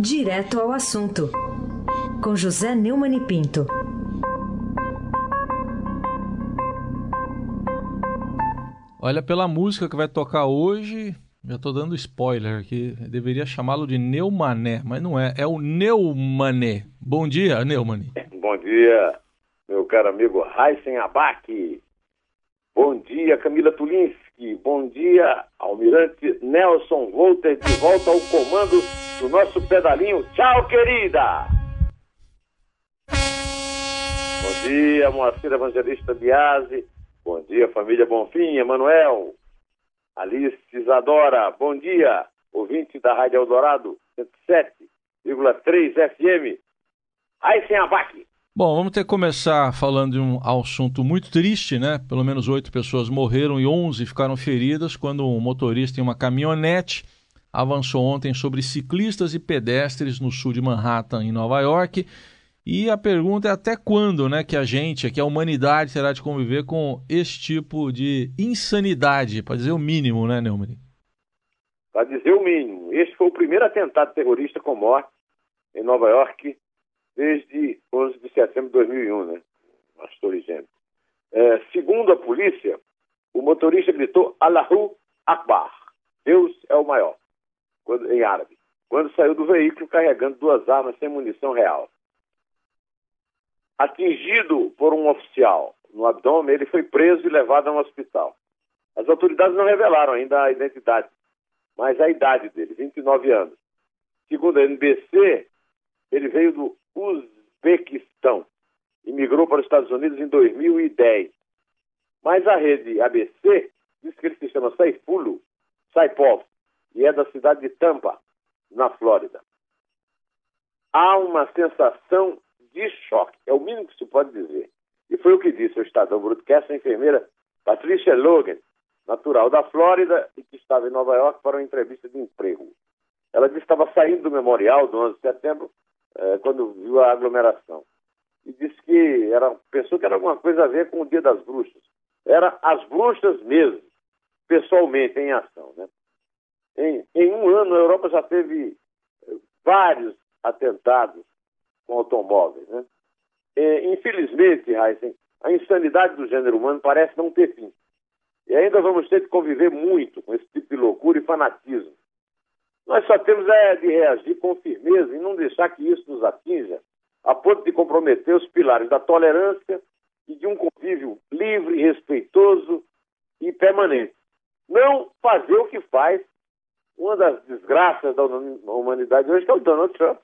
Direto ao assunto, com José Neumann e Pinto. Olha, pela música que vai tocar hoje, já estou dando spoiler aqui, deveria chamá-lo de Neumané, mas não é, é o Neumané. Bom dia, Neumann. Bom dia, meu caro amigo Heisen Abac. Bom dia, Camila Tulinski. Bom dia, Almirante Nelson Volter, de volta ao comando do nosso pedalinho. Tchau, querida! Bom dia, Moacir Evangelista Biase. Bom dia, família Bonfim, Emanuel. Alice Isadora, bom dia. Ouvinte da Rádio Eldorado, 107,3 FM. Aí sem abaque. Bom, vamos ter que começar falando de um assunto muito triste, né? Pelo menos oito pessoas morreram e onze ficaram feridas quando um motorista em uma caminhonete avançou ontem sobre ciclistas e pedestres no sul de Manhattan, em Nova York. E a pergunta é até quando né, que a gente, que a humanidade, terá de conviver com esse tipo de insanidade, para dizer o mínimo, né, Neumann? Para dizer o mínimo. Este foi o primeiro atentado terrorista com morte em Nova York desde 11 de setembro de 2001, né? As Torres Gêmeas. É, segundo a polícia, o motorista gritou Allahu Akbar, Deus é o maior quando, em árabe, quando saiu do veículo carregando duas armas sem munição real. Atingido por um oficial no abdômen, ele foi preso e levado a um hospital. As autoridades não revelaram ainda a identidade, mas a idade dele, 29 anos. Segundo a NBC, ele veio do Uzbequistão e migrou para os Estados Unidos em 2010. Mas a rede ABC diz que ele se chama Saifullo Saipov e é da cidade de Tampa, na Flórida. Há uma sensação de choque, é o mínimo que se pode dizer. E foi o que disse o Estadão Broadcast a enfermeira Patricia Logan, natural da Flórida e que estava em Nova York para uma entrevista de emprego. Ela disse que estava saindo do memorial do 11 de setembro eh, quando viu a aglomeração. E disse que era, pensou que era alguma coisa a ver com o Dia das Bruxas. Era as bruxas mesmo, pessoalmente, em ação. Né? Em, em um ano, a Europa já teve eh, vários atentados com automóveis. Né? E, infelizmente, Heisen, a insanidade do gênero humano parece não ter fim. E ainda vamos ter que conviver muito com esse tipo de loucura e fanatismo. Nós só temos é, de reagir com firmeza e não deixar que isso nos atinja a ponto de comprometer os pilares da tolerância e de um convívio livre, respeitoso e permanente. Não fazer o que faz uma das desgraças da humanidade hoje, que é o Donald Trump,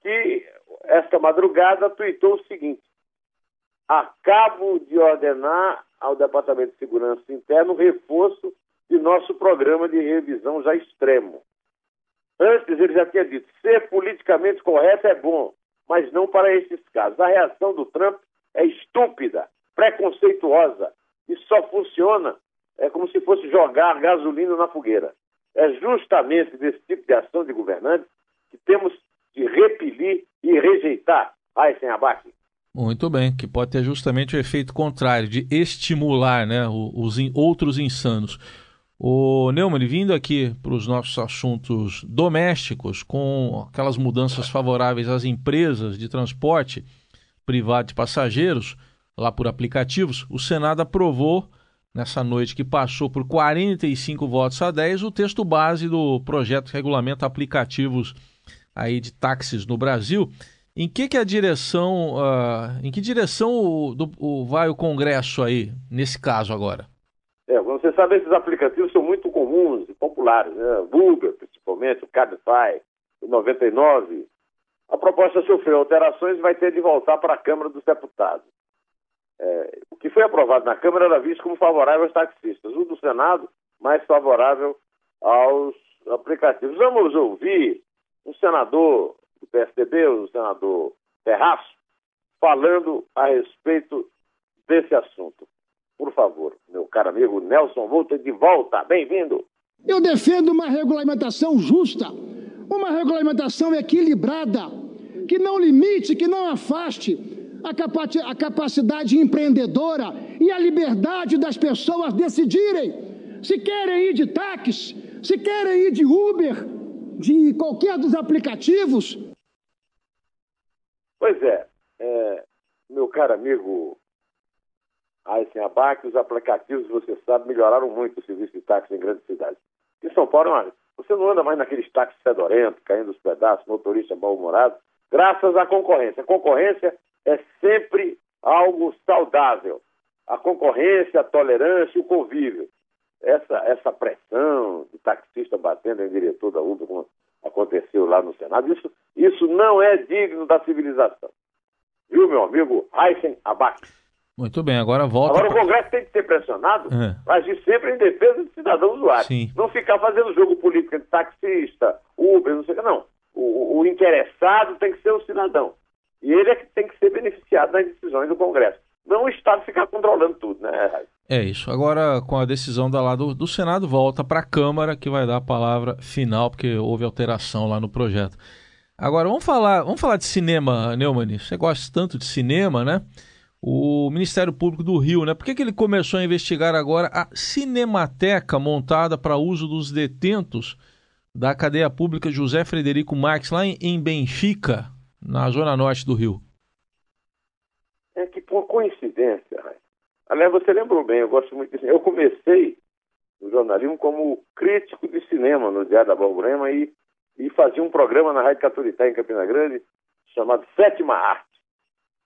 que esta madrugada tuitou o seguinte: acabo de ordenar ao Departamento de Segurança Interna o reforço de nosso programa de revisão já extremo. Antes ele já tinha dito: ser politicamente correto é bom, mas não para esses casos. A reação do Trump é estúpida, preconceituosa e só funciona é como se fosse jogar gasolina na fogueira. É justamente desse tipo de ação de governantes que temos de repelir e rejeitar Aysen Abac. Muito bem, que pode ter justamente o efeito contrário, de estimular né, os outros insanos. O Neumann, vindo aqui para os nossos assuntos domésticos, com aquelas mudanças favoráveis às empresas de transporte privado de passageiros, lá por aplicativos, o Senado aprovou nessa noite que passou por 45 votos a 10 o texto base do projeto de regulamento aplicativos aí de táxis no Brasil. Em que, que a direção, uh, em que direção o, do, o, vai o Congresso aí nesse caso agora? É, você sabe, esses aplicativos são muito comuns e populares, né? Uber, principalmente, o Cabify, o 99. A proposta sofreu alterações e vai ter de voltar para a Câmara dos Deputados. É, o que foi aprovado na Câmara era visto como favorável aos taxistas, o do Senado mais favorável aos aplicativos. Vamos ouvir um senador do PSDB, o senador Terraço, falando a respeito desse assunto. Por favor, meu caro amigo Nelson Volta, de volta, bem-vindo. Eu defendo uma regulamentação justa, uma regulamentação equilibrada, que não limite, que não afaste a, capacidade empreendedora e a liberdade das pessoas decidirem se querem ir de táxi, se querem ir de Uber, de qualquer dos aplicativos? Pois é, é meu caro amigo Aysen Abac, os aplicativos, você sabe, melhoraram muito o serviço de táxi em grandes cidades. Em São Paulo, olha, você não anda mais naqueles táxis fedorentos, caindo os pedaços, motorista mal-humorado, graças à concorrência. A concorrência é sempre algo saudável. A concorrência, a tolerância, o convívio. Essa, essa pressão de taxista batendo em diretor da Uber, como aconteceu lá no Senado, isso, isso não é digno da civilização. Viu, meu amigo Aysen Abac? Muito bem, agora volta. Agora o Congresso tem que ser pressionado é. para agir sempre em defesa do cidadão usuário. Sim. Não ficar fazendo jogo político de taxista, Uber, não sei o que, não. O, o, interessado tem que ser o cidadão. E ele é que tem que ser beneficiado nas decisões do Congresso. Não o Estado ficar controlando tudo, né, É isso. Agora, com a decisão da lá do, do Senado, volta para a Câmara, que vai dar a palavra final, porque houve alteração lá no projeto. Agora, vamos falar, vamos falar de cinema, Neumann. Você gosta tanto de cinema, né? O Ministério Público do Rio, né? Por que, que ele começou a investigar agora a cinemateca montada para uso dos detentos da cadeia pública José Frederico Marques, lá em, Benfica, na zona norte do Rio? É que por coincidência, aliás, você lembrou bem, eu gosto muito de Eu comecei no jornalismo como crítico de cinema no Diário da Balbrema e, e fazia um programa na Rádio Caturité, em Campina Grande, chamado Sétima Arte.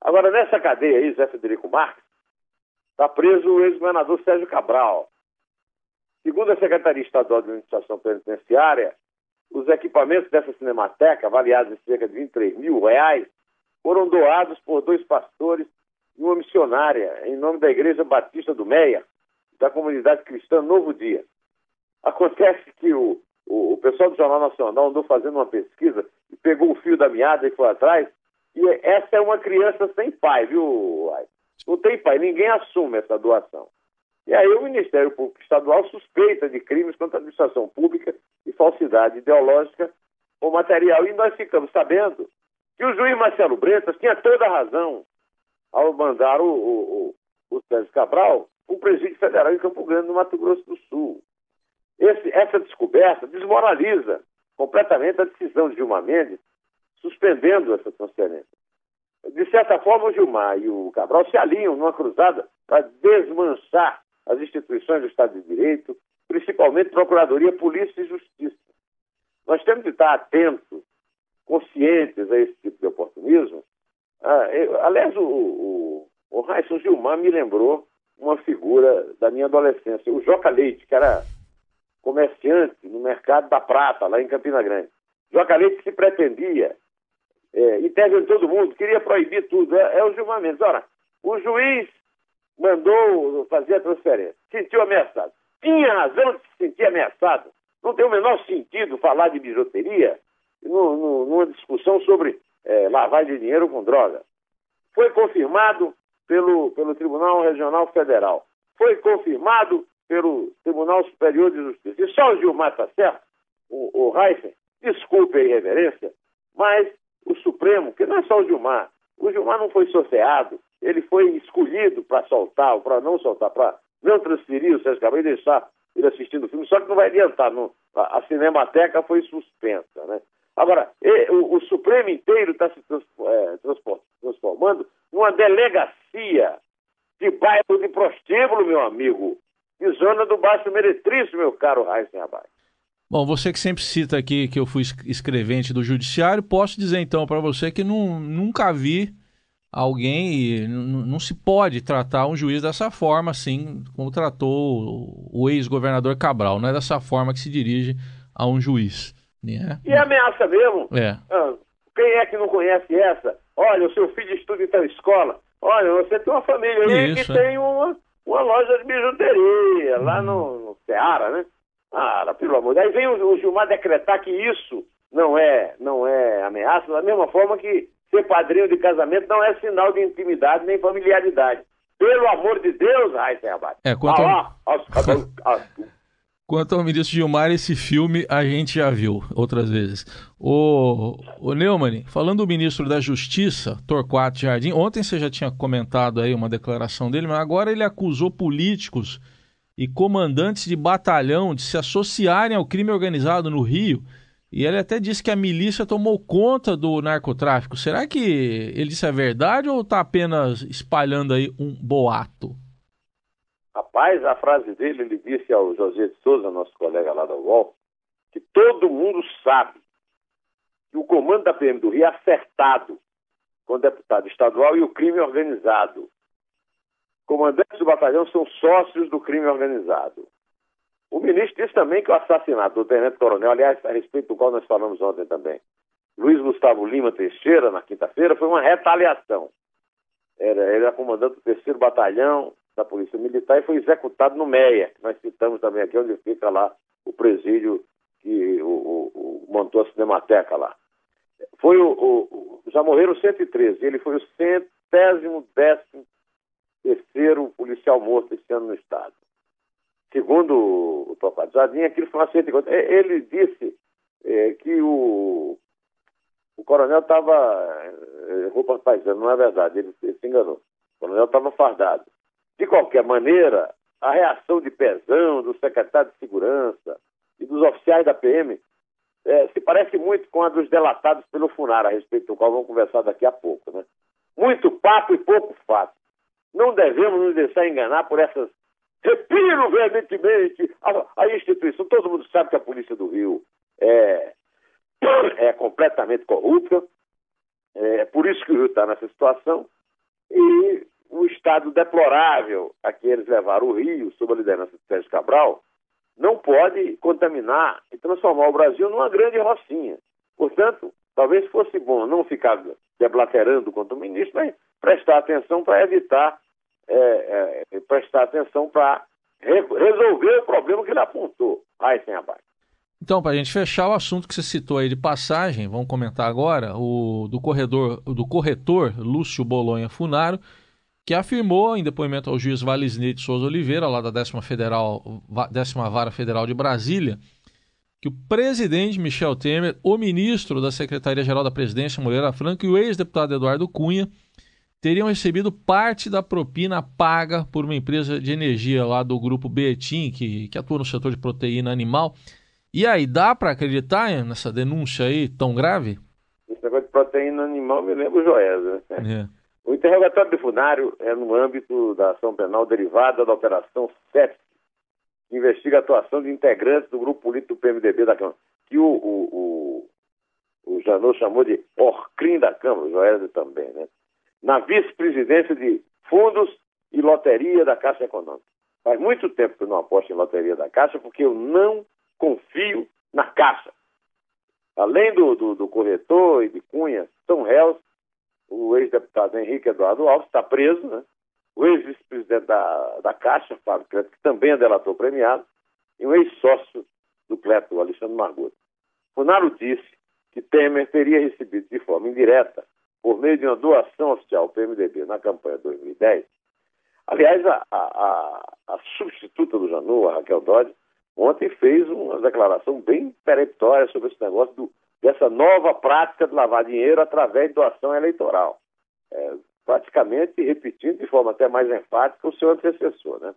Agora, nessa cadeia aí, Zé Federico Marques, está preso o ex-governador Sérgio Cabral. Segundo a Secretaria Estadual de Administração Penitenciária, os equipamentos dessa cinemateca, avaliados em cerca de 23 mil reais, foram doados por dois pastores e uma missionária, em nome da Igreja Batista do Meia, da comunidade cristã Novo Dia. Acontece que o, o, o pessoal do Jornal Nacional andou fazendo uma pesquisa e pegou o fio da meada e foi atrás e essa é uma criança sem pai, viu? Não tem pai, ninguém assume essa doação. E aí o Ministério Público Estadual suspeita de crimes contra a administração pública e falsidade ideológica ou material. E nós ficamos sabendo que o juiz Marcelo Bretas tinha toda a razão ao mandar o, o, o, o Sérgio Cabral o presídio federal em Campo Grande, no Mato Grosso do Sul. Esse, essa descoberta desmoraliza completamente a decisão de Gilmar Mendes suspendendo essa transferência. De certa forma, o Gilmar e o Cabral se alinham numa cruzada para desmanchar as instituições do Estado de Direito, principalmente Procuradoria, Polícia e Justiça. Nós temos de estar atentos, conscientes a esse tipo de oportunismo. Ah, eu, aliás, o, o, o Raíssa Gilmar me lembrou uma figura da minha adolescência, o Joca Leite, que era comerciante no mercado da Prata, lá em Campina Grande. Joca Leite se pretendia é, integra todo mundo, queria proibir tudo. É, é o Gilmar Mendes. Ora, o juiz mandou fazer a transferência, sentiu ameaçado. Tinha razão de se sentir ameaçado. Não tem o menor sentido falar de bijuteria no, no, numa discussão sobre é, lavagem de dinheiro com droga. Foi confirmado pelo, pelo Tribunal Regional Federal. Foi confirmado pelo Tribunal Superior de Justiça. E só o Gilmar está certo, o, o desculpe a irreverência, mas o Supremo, que não é só o Gilmar. O Gilmar não foi sorteado, ele foi escolhido para soltar, ou para não soltar, para não transferir o Sérgio Cabral e deixar ele assistindo o filme, só que não vai adiantar, não, a, a, Cinemateca foi suspensa. Né? Agora, o, o, Supremo inteiro está se trans, é, transformando numa delegacia de bairro de prostíbulo, meu amigo, de zona do Baixo Meretrício, meu caro Raíssen Abai. Bom, você que sempre cita aqui que eu fui escrevente do judiciário, posso dizer então para você que não, nunca vi alguém e não se pode tratar um juiz dessa forma, assim como tratou o ex-governador Cabral. Não é dessa forma que se dirige a um juiz. Né? E ameaça mesmo? É. Ah, quem é que não conhece essa? Olha, o seu filho estuda em tal escola. Olha, você tem uma família aí Isso, que é. tem uma, uma loja de bijuteria lá no, no Ceará, né? Ah, pelo amor de Deus. Aí vem o, o Gilmar decretar que isso não é, não é ameaça, da mesma forma que ser padrinho de casamento não é sinal de intimidade nem familiaridade. Pelo amor de Deus, Raíssa Abate. É, quanto, ah, ao... quanto ao ministro Gilmar, esse filme a gente já viu outras vezes. O, o Neumann, falando do ministro da Justiça, Torquato Jardim, ontem você já tinha comentado aí uma declaração dele, mas agora ele acusou políticos e comandantes de batalhão de se associarem ao crime organizado no Rio E ele até disse que a milícia tomou conta do narcotráfico. Será que ele disse a verdade ou está apenas espalhando aí um boato? Rapaz, a frase dele, ele disse ao José de Souza, nosso colega lá da UOL, que todo mundo sabe que o comando da PM do Rio é acertado com o deputado estadual e o crime organizado. Comandantes do batalhão são sócios do crime organizado. O ministro disse também que o assassinato do tenente-coronel, aliás, a respeito do qual nós falamos ontem também, Luiz Gustavo Lima Teixeira, na quinta-feira, foi uma retaliação. Era, ele era comandante do terceiro batalhão da Polícia Militar e foi executado no Meia, que nós citamos também aqui, onde fica lá o presídio que o, o, o montou a Cinemateca lá. Foi o, o, já morreram 113, ele foi o centésimo décimo terceiro policial morto esse ano no estado. Segundo o Tocado Jardim, aquilo foi uma 150. Ele disse é, que o, o coronel estava é, roupa paisana, não é verdade, ele, ele se enganou. O coronel estava fardado. De qualquer maneira, a reação de Pezão, do secretário de Segurança e dos oficiais da PM é, se parece muito com a dos delatados pelo FUNAR, a respeito do qual vamos conversar daqui a pouco. Né? Muito papo e pouco fato. Não devemos nos deixar enganar por essas. Repiro veementemente a, a instituição. Todo mundo sabe que a Polícia do Rio é, é completamente corrupta. É por isso que o Rio está nessa situação. E o estado deplorável a que eles levaram o Rio, sob a liderança de Sérgio Cabral, não pode contaminar e transformar o Brasil numa grande rocinha. Portanto, talvez fosse bom não ficar deblaterando contra o ministro, mas prestar atenção para evitar, é, é, prestar atenção para re resolver o problema que ele apontou. Aí sem abaixo. Então, para a gente fechar o assunto que você citou aí de passagem, vamos comentar agora, o do corredor, do corretor Lúcio Bolonha Funaro, que afirmou em depoimento ao juiz Valisney de Souza Oliveira, lá da 10 Federal, décima Vara Federal de Brasília, que o presidente Michel Temer, o ministro da Secretaria-Geral da Presidência, Moreira Franco, e o ex-deputado Eduardo Cunha teriam recebido parte da propina paga por uma empresa de energia lá do grupo Betim, que, que atua no setor de proteína animal. E aí, dá para acreditar nessa denúncia aí tão grave? Esse negócio de proteína animal me lembra o Joesa. Né? É. O interrogatório do Funário é no âmbito da ação penal derivada da Operação CEP, que investiga a atuação de integrantes do grupo político do PMDB da Câmara, que o, o, o, o Janot chamou de Orcrim da Câmara, o Joel também, né? Na vice-presidência de fundos e loteria da Caixa Econômica. Faz muito tempo que eu não aposto em loteria da Caixa, porque eu não confio na Caixa. Além do, do, do corretor e de Cunha, são réus o ex-deputado Henrique Eduardo Alves está preso, né? o ex-vice-presidente da, da Caixa, Fábio Cleto, que também é delator premiado, e um ex-sócio do Cleto, Alexandre Margot. Funaro disse que Temer teria recebido de forma indireta, por meio de uma doação oficial ao PMDB na campanha de 2010. Aliás, a, a, a substituta do Janu, a Raquel Dodge, ontem fez uma declaração bem peremptória sobre esse negócio do dessa nova prática de lavar dinheiro através de doação eleitoral. É, praticamente repetindo de forma até mais enfática o seu antecessor. Né?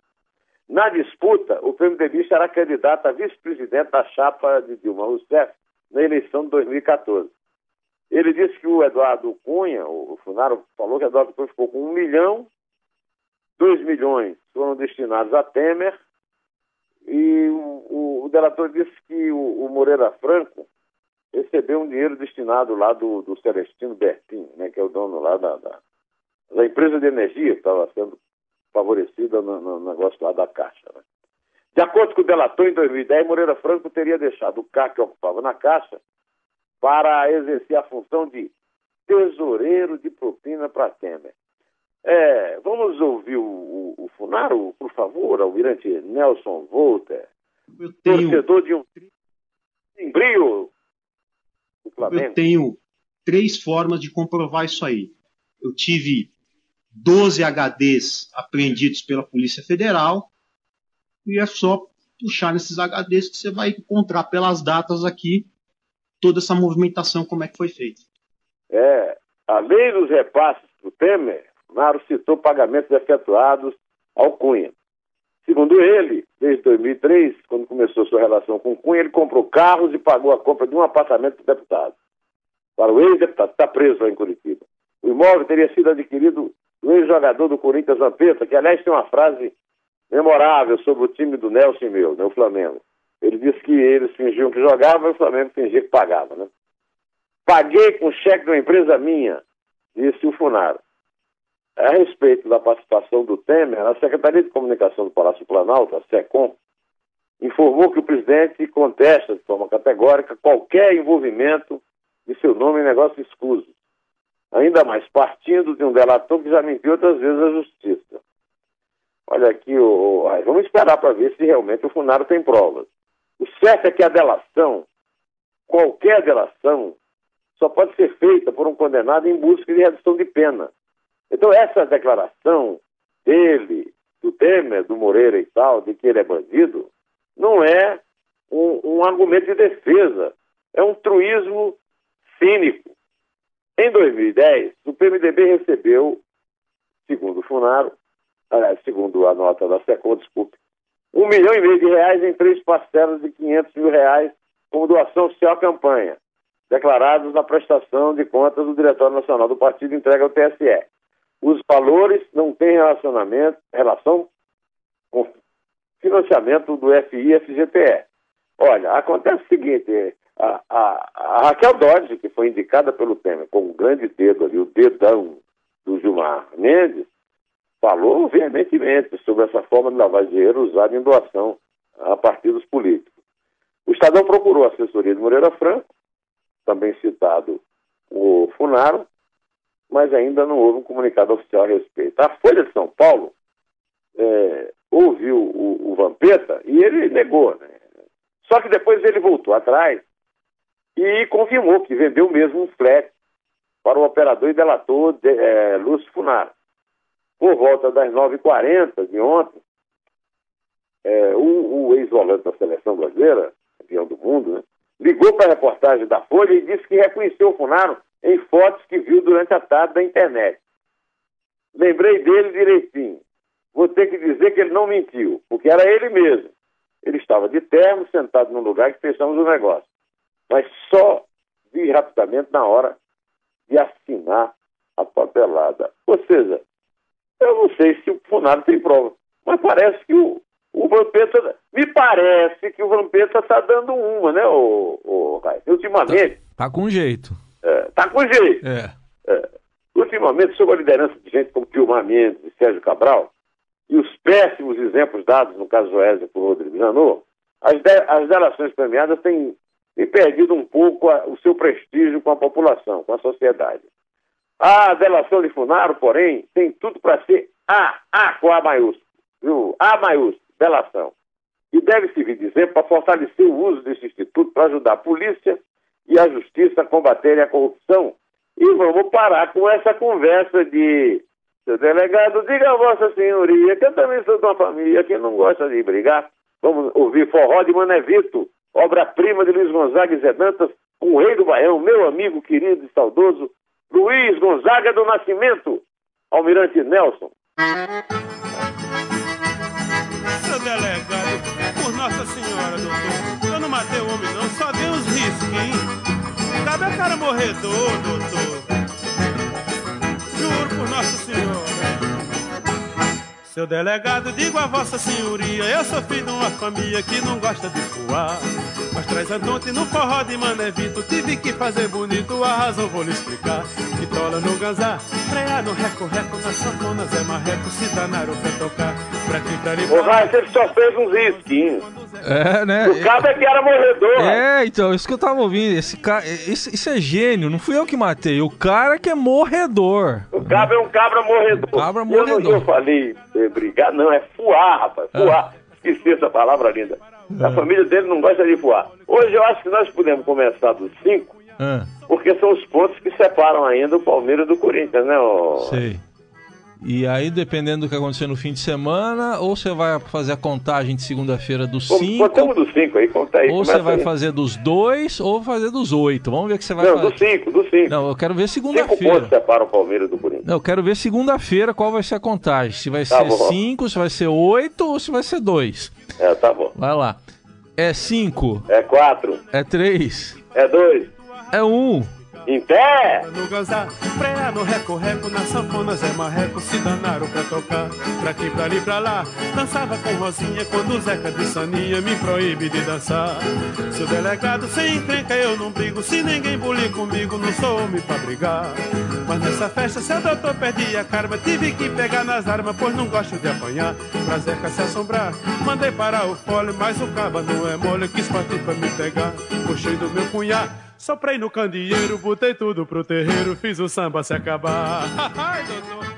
Na disputa, o PMDB será candidato a vice-presidente da chapa de Dilma Rousseff na eleição de 2014. Ele disse que o Eduardo Cunha, o Funaro falou que o Eduardo Cunha ficou com um milhão, dois milhões foram destinados a Temer, e o, o, o delator disse que o, o Moreira Franco recebeu um dinheiro destinado lá do, do Celestino Bertin, né, que é o dono lá da, da, da empresa de energia que estava sendo favorecida no, no, negócio lá da Caixa. Né? De acordo com o delator, em 2010, Moreira Franco teria deixado o cargo que ocupava na Caixa para exercer a função de tesoureiro de propina para Temer. É, vamos ouvir o, o, o, Funaro, por favor, almirante Nelson Volter, tenho... torcedor de um brilho eu tenho três formas de comprovar isso aí. Eu tive 12 HDs apreendidos pela Polícia Federal e é só puxar nesses HDs que você vai encontrar pelas datas aqui toda essa movimentação, como é que foi feita. É, além dos repasses do Temer, Maro citou pagamentos efetuados ao Cunha. Segundo ele, desde 2003, quando começou sua relação com Cunha, ele comprou carros e pagou a compra de um apartamento para deputado. Para o ex-deputado, está preso lá em Curitiba. O imóvel teria sido adquirido do ex-jogador do Corinthians, Vampeta, que aliás tem uma frase memorável sobre o time do Nelson meu, né, o Flamengo. Ele disse que eles fingiam que jogavam o Flamengo fingia que pagava, né? Paguei com cheque de uma empresa minha, disse o Funaro. A respeito da participação do Temer, a Secretaria de Comunicação do Palácio Planalto, a SECOM, informou que o presidente contesta de forma categórica qualquer envolvimento de seu nome em negócios escusos, ainda mais partindo de um delator que já mentiu outras vezes à justiça. Olha aqui, o, o vamos esperar para ver se realmente o Funaro tem provas. O certo é que a delação, qualquer delação, só pode ser feita por um condenado em busca de redução de pena. Então, essa declaração dele, do Temer, do Moreira e tal, de que ele é bandido, não é um, um argumento de defesa, é um truísmo cínico. Em 2010, o PMDB recebeu, segundo o Funaro, segundo a nota da SECOM, desculpe, um milhão e meio de reais em três parcelas de 500 mil reais como doação social à campanha, declarados na prestação de contas do Diretório Nacional do Partido entregue ao TSE. Os valores não têm relacionamento, relação com financiamento do FI e FGTE. Olha, acontece o seguinte, a, a, a Raquel Dodge, que foi indicada pelo Temer com um grande dedo ali, o dedão do Gilmar Mendes, falou veementemente sobre essa forma de lavar dinheiro usada em doação a partidos políticos. O Estadão procurou a assessoria de Moreira Franco, também citado o Funaro, mas ainda não houve um comunicado oficial a respeito. A Folha de São Paulo é, ouviu o, o, Vampeta e ele negou. Né? Só que depois ele voltou atrás e confirmou que vendeu mesmo um flat para o operador e delator de, é, Lúcio Funaro. Por volta das 9h40 de ontem, é, o, o ex-volante da seleção brasileira, campeão do mundo, né, ligou para a reportagem da Folha e disse que reconheceu o Funaro em fotos que viu durante a tarde da internet. Lembrei dele direitinho. Vou ter que dizer que ele não mentiu, porque era ele mesmo. Ele estava de terno, sentado num lugar que fechamos o negócio. Mas só vi rapidamente na hora de assinar a papelada. Ou seja, eu não sei se o Funaro tem prova, mas parece que o, o Vampeta. Me parece que o Vampeta está dando uma, né, o, o Ultimamente. Tá, tá com jeito. É, tá com jeito. É. É. Ultimamente, sob a liderança de gente como Gilmar Mendes e Sérgio Cabral, e os péssimos exemplos dados no caso Joésia por Rodrigo Janot, as, de, as delações premiadas têm, têm perdido um pouco a, o seu prestígio com a população, com a sociedade. A delação de Funaro, porém, tem tudo para ser A, A com A maiúsculo? A maiúsculo, delação. E deve servir de exemplo para fortalecer o uso desse instituto para ajudar a polícia e a justiça a combaterem a corrupção. E vamos parar com essa conversa de seu delegado, diga a vossa senhoria que eu também sou de uma família que não gosta de brigar. Vamos ouvir Forró de Manevito, obra-prima de Luiz Gonzaga e Zé Dantas, o rei do Baião, meu amigo querido e saudoso, Luiz Gonzaga do Nascimento, Almirante Nelson. Seu delegado, por Nossa Senhora, doutor, eu não matei o homem não, só dei uns risquinhos. Cabe a cara morredor, doutor. Juro por Nossa Senhora. Seu delegado, digo a vossa senhoria, eu sou filho de uma família que não gosta de voar. Mas traz a noite no forró de Manevito, tive que fazer bonito, a razão vou lhe explicar. Vitola no ganzá, freia no reco-reco, na sanfona Zé Marreco, se danaram pra tocar. Pra quem pra Ô, vai, você só fez uns risquinhos. É, né? O cara é que era morredor. É, então, isso que eu tava ouvindo. Esse cara, isso, isso, é gênio, não fui eu que matei. O cara que é morredor. O cabra é um cabra morredor. Cabra morredor. Eu, eu falei é, brigar, não, é fuar, rapaz. Fuar. Ah. Esqueci essa palavra linda. A família dele não gosta de fuar. Hoje eu acho que nós podemos começar dos cinco, ah. porque são os pontos que separam ainda o Palmeiras do Corinthians, né? O... Sei. E aí, dependendo do que acontecer no fim de semana, ou você vai fazer a contagem de segunda-feira dos 5. Contamos dos 5 aí, conta aí. Ou você vai aí. fazer dos 2 ou fazer dos 8. Vamos ver o que você vai Não, fazer. Não, dos 5, dos 5. Não, eu quero ver segunda-feira. 5 pontos separam o Palmeiras do Corinthians. Não, eu quero ver segunda-feira qual vai ser a contagem. Se vai tá ser 5, se vai ser 8 ou se vai ser 2. É, tá bom. Vai lá. É 5. É 4. É 3. É 2. É 1. Um. Em pé! No gozar, preá no reco-reco, na sanfona Marreco se danaram pra tocar. Pra aqui, pra ali, pra lá, dançava com Rosinha quando o Zeca de Saninha me proíbe de dançar. Se o delegado sem encrenca eu não brigo, se ninguém bulir comigo não sou homem pra brigar. Mas nessa festa seu doutor perdi a karma, tive que pegar nas armas, pois não gosto de apanhar. Pra Zeca se assombrar, mandei parar o fole, mas o caba não é mole, quis partir pra me pegar. Puxei do meu cunhado. Soprei no candeeiro, botei tudo pro terreiro, fiz o samba se acabar. Ai, doutor.